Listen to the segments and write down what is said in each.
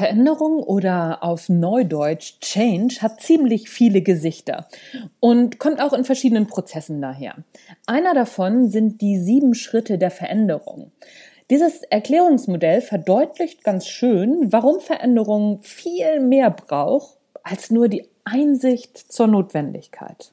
Veränderung oder auf Neudeutsch Change hat ziemlich viele Gesichter und kommt auch in verschiedenen Prozessen daher. Einer davon sind die sieben Schritte der Veränderung. Dieses Erklärungsmodell verdeutlicht ganz schön, warum Veränderung viel mehr braucht als nur die Einsicht zur Notwendigkeit.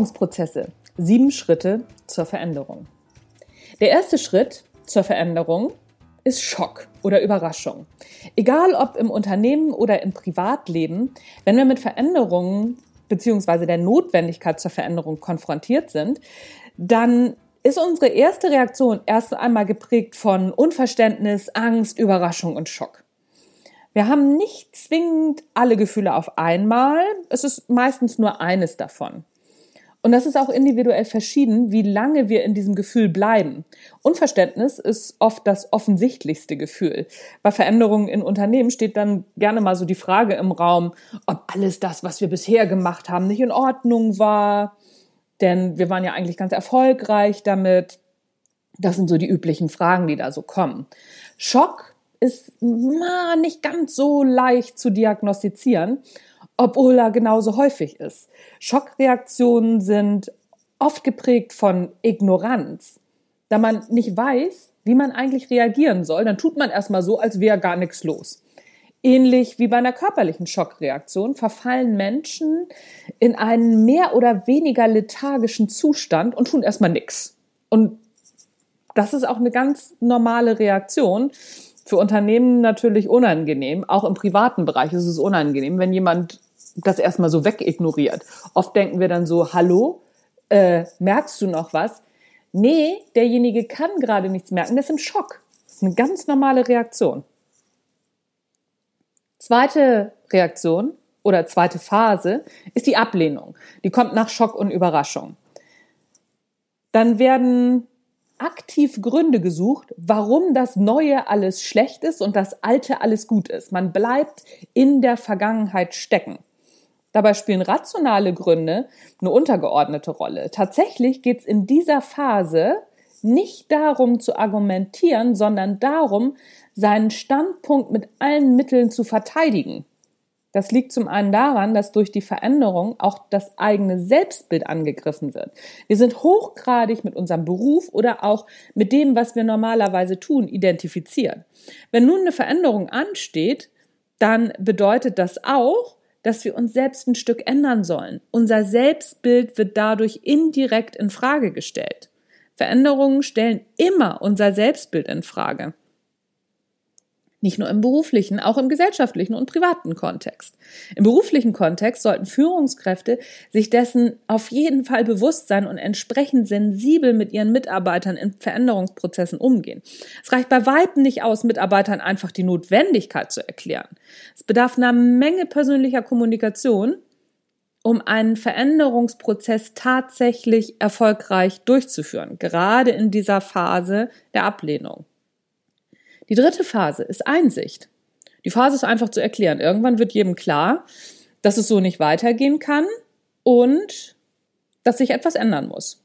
Veränderungsprozesse. Sieben Schritte zur Veränderung. Der erste Schritt zur Veränderung ist Schock oder Überraschung. Egal ob im Unternehmen oder im Privatleben, wenn wir mit Veränderungen bzw. der Notwendigkeit zur Veränderung konfrontiert sind, dann ist unsere erste Reaktion erst einmal geprägt von Unverständnis, Angst, Überraschung und Schock. Wir haben nicht zwingend alle Gefühle auf einmal, es ist meistens nur eines davon. Und das ist auch individuell verschieden, wie lange wir in diesem Gefühl bleiben. Unverständnis ist oft das offensichtlichste Gefühl. Bei Veränderungen in Unternehmen steht dann gerne mal so die Frage im Raum, ob alles das, was wir bisher gemacht haben, nicht in Ordnung war. Denn wir waren ja eigentlich ganz erfolgreich damit. Das sind so die üblichen Fragen, die da so kommen. Schock ist na, nicht ganz so leicht zu diagnostizieren obwohl er genauso häufig ist. Schockreaktionen sind oft geprägt von Ignoranz. Da man nicht weiß, wie man eigentlich reagieren soll, dann tut man erstmal so, als wäre gar nichts los. Ähnlich wie bei einer körperlichen Schockreaktion verfallen Menschen in einen mehr oder weniger lethargischen Zustand und tun erstmal nichts. Und das ist auch eine ganz normale Reaktion. Für Unternehmen natürlich unangenehm. Auch im privaten Bereich ist es unangenehm, wenn jemand das erstmal so wegignoriert. Oft denken wir dann so, hallo, äh, merkst du noch was? Nee, derjenige kann gerade nichts merken, der ist im Schock. Das ist eine ganz normale Reaktion. Zweite Reaktion oder zweite Phase ist die Ablehnung. Die kommt nach Schock und Überraschung. Dann werden aktiv Gründe gesucht, warum das Neue alles schlecht ist und das Alte alles gut ist. Man bleibt in der Vergangenheit stecken. Dabei spielen rationale Gründe eine untergeordnete Rolle. Tatsächlich geht es in dieser Phase nicht darum zu argumentieren, sondern darum, seinen Standpunkt mit allen Mitteln zu verteidigen. Das liegt zum einen daran, dass durch die Veränderung auch das eigene Selbstbild angegriffen wird. Wir sind hochgradig mit unserem Beruf oder auch mit dem, was wir normalerweise tun, identifiziert. Wenn nun eine Veränderung ansteht, dann bedeutet das auch, dass wir uns selbst ein Stück ändern sollen. Unser Selbstbild wird dadurch indirekt in Frage gestellt. Veränderungen stellen immer unser Selbstbild in Frage. Nicht nur im beruflichen, auch im gesellschaftlichen und privaten Kontext. Im beruflichen Kontext sollten Führungskräfte sich dessen auf jeden Fall bewusst sein und entsprechend sensibel mit ihren Mitarbeitern in Veränderungsprozessen umgehen. Es reicht bei Weitem nicht aus, Mitarbeitern einfach die Notwendigkeit zu erklären. Es bedarf einer Menge persönlicher Kommunikation, um einen Veränderungsprozess tatsächlich erfolgreich durchzuführen, gerade in dieser Phase der Ablehnung. Die dritte Phase ist Einsicht. Die Phase ist einfach zu erklären. Irgendwann wird jedem klar, dass es so nicht weitergehen kann und dass sich etwas ändern muss.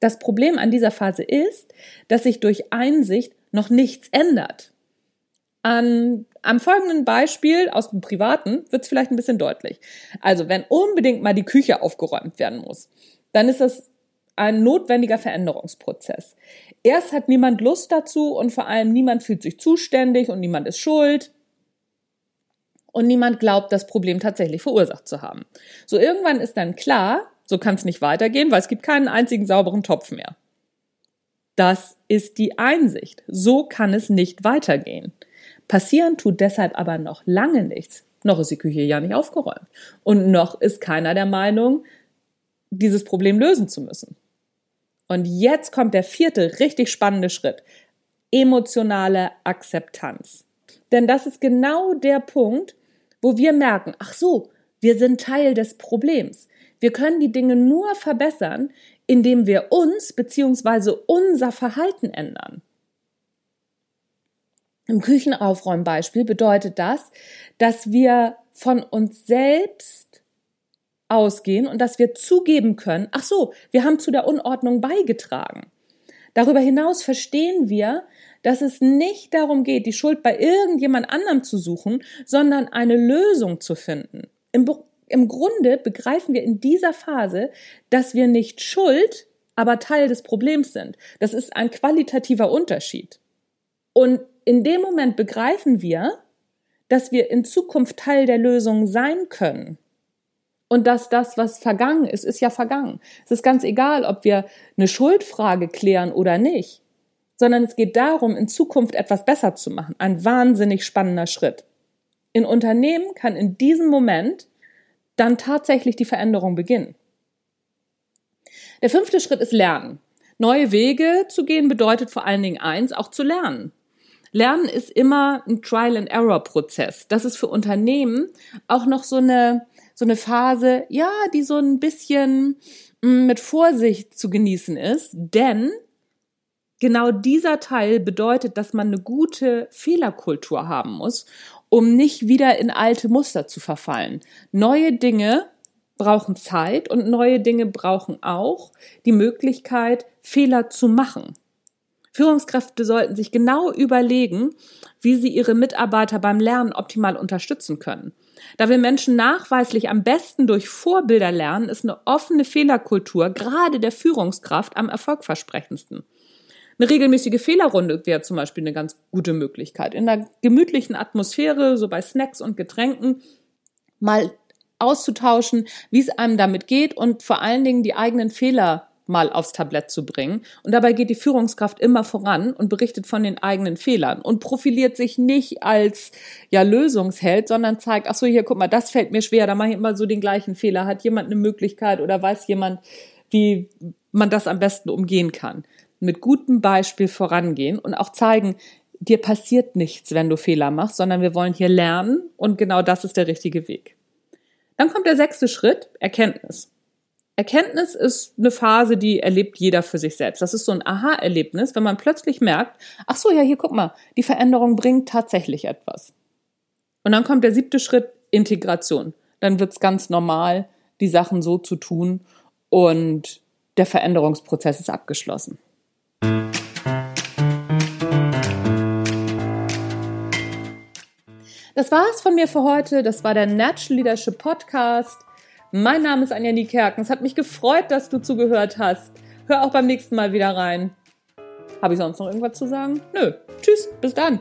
Das Problem an dieser Phase ist, dass sich durch Einsicht noch nichts ändert. An, am folgenden Beispiel aus dem Privaten wird es vielleicht ein bisschen deutlich. Also wenn unbedingt mal die Küche aufgeräumt werden muss, dann ist das ein notwendiger Veränderungsprozess. Erst hat niemand Lust dazu und vor allem niemand fühlt sich zuständig und niemand ist schuld. und niemand glaubt, das Problem tatsächlich verursacht zu haben. So irgendwann ist dann klar, so kann es nicht weitergehen, weil es gibt keinen einzigen sauberen Topf mehr. Das ist die Einsicht. So kann es nicht weitergehen. Passieren tut deshalb aber noch lange nichts. Noch ist die Küche ja nicht aufgeräumt. Und noch ist keiner der Meinung, dieses Problem lösen zu müssen. Und jetzt kommt der vierte richtig spannende Schritt. Emotionale Akzeptanz. Denn das ist genau der Punkt, wo wir merken, ach so, wir sind Teil des Problems. Wir können die Dinge nur verbessern, indem wir uns bzw. unser Verhalten ändern. Im Küchenaufräumbeispiel bedeutet das, dass wir von uns selbst ausgehen und dass wir zugeben können, ach so, wir haben zu der Unordnung beigetragen. Darüber hinaus verstehen wir, dass es nicht darum geht, die Schuld bei irgendjemand anderem zu suchen, sondern eine Lösung zu finden. Im, Im Grunde begreifen wir in dieser Phase, dass wir nicht schuld, aber Teil des Problems sind. Das ist ein qualitativer Unterschied. Und in dem Moment begreifen wir, dass wir in Zukunft Teil der Lösung sein können. Und dass das, was vergangen ist, ist ja vergangen. Es ist ganz egal, ob wir eine Schuldfrage klären oder nicht, sondern es geht darum, in Zukunft etwas besser zu machen. Ein wahnsinnig spannender Schritt. In Unternehmen kann in diesem Moment dann tatsächlich die Veränderung beginnen. Der fünfte Schritt ist Lernen. Neue Wege zu gehen bedeutet vor allen Dingen eins, auch zu lernen. Lernen ist immer ein Trial-and-Error-Prozess. Das ist für Unternehmen auch noch so eine, so eine Phase, ja, die so ein bisschen mm, mit Vorsicht zu genießen ist, denn genau dieser Teil bedeutet, dass man eine gute Fehlerkultur haben muss, um nicht wieder in alte Muster zu verfallen. Neue Dinge brauchen Zeit und neue Dinge brauchen auch die Möglichkeit, Fehler zu machen. Führungskräfte sollten sich genau überlegen, wie sie ihre Mitarbeiter beim Lernen optimal unterstützen können. Da wir Menschen nachweislich am besten durch Vorbilder lernen, ist eine offene Fehlerkultur gerade der Führungskraft am erfolgversprechendsten. Eine regelmäßige Fehlerrunde wäre zum Beispiel eine ganz gute Möglichkeit. In einer gemütlichen Atmosphäre, so bei Snacks und Getränken, mal auszutauschen, wie es einem damit geht und vor allen Dingen die eigenen Fehler mal aufs Tablett zu bringen. Und dabei geht die Führungskraft immer voran und berichtet von den eigenen Fehlern und profiliert sich nicht als ja Lösungsheld, sondern zeigt, ach so, hier guck mal, das fällt mir schwer, da mache ich immer so den gleichen Fehler. Hat jemand eine Möglichkeit oder weiß jemand, wie man das am besten umgehen kann? Mit gutem Beispiel vorangehen und auch zeigen, dir passiert nichts, wenn du Fehler machst, sondern wir wollen hier lernen und genau das ist der richtige Weg. Dann kommt der sechste Schritt, Erkenntnis. Erkenntnis ist eine Phase, die erlebt jeder für sich selbst. Das ist so ein Aha-Erlebnis, wenn man plötzlich merkt, ach so, ja, hier guck mal, die Veränderung bringt tatsächlich etwas. Und dann kommt der siebte Schritt, Integration. Dann wird's ganz normal, die Sachen so zu tun und der Veränderungsprozess ist abgeschlossen. Das war's von mir für heute. Das war der Natural Leadership Podcast. Mein Name ist Anja Niekerken. Es hat mich gefreut, dass du zugehört hast. Hör auch beim nächsten Mal wieder rein. Habe ich sonst noch irgendwas zu sagen? Nö. Tschüss, bis dann.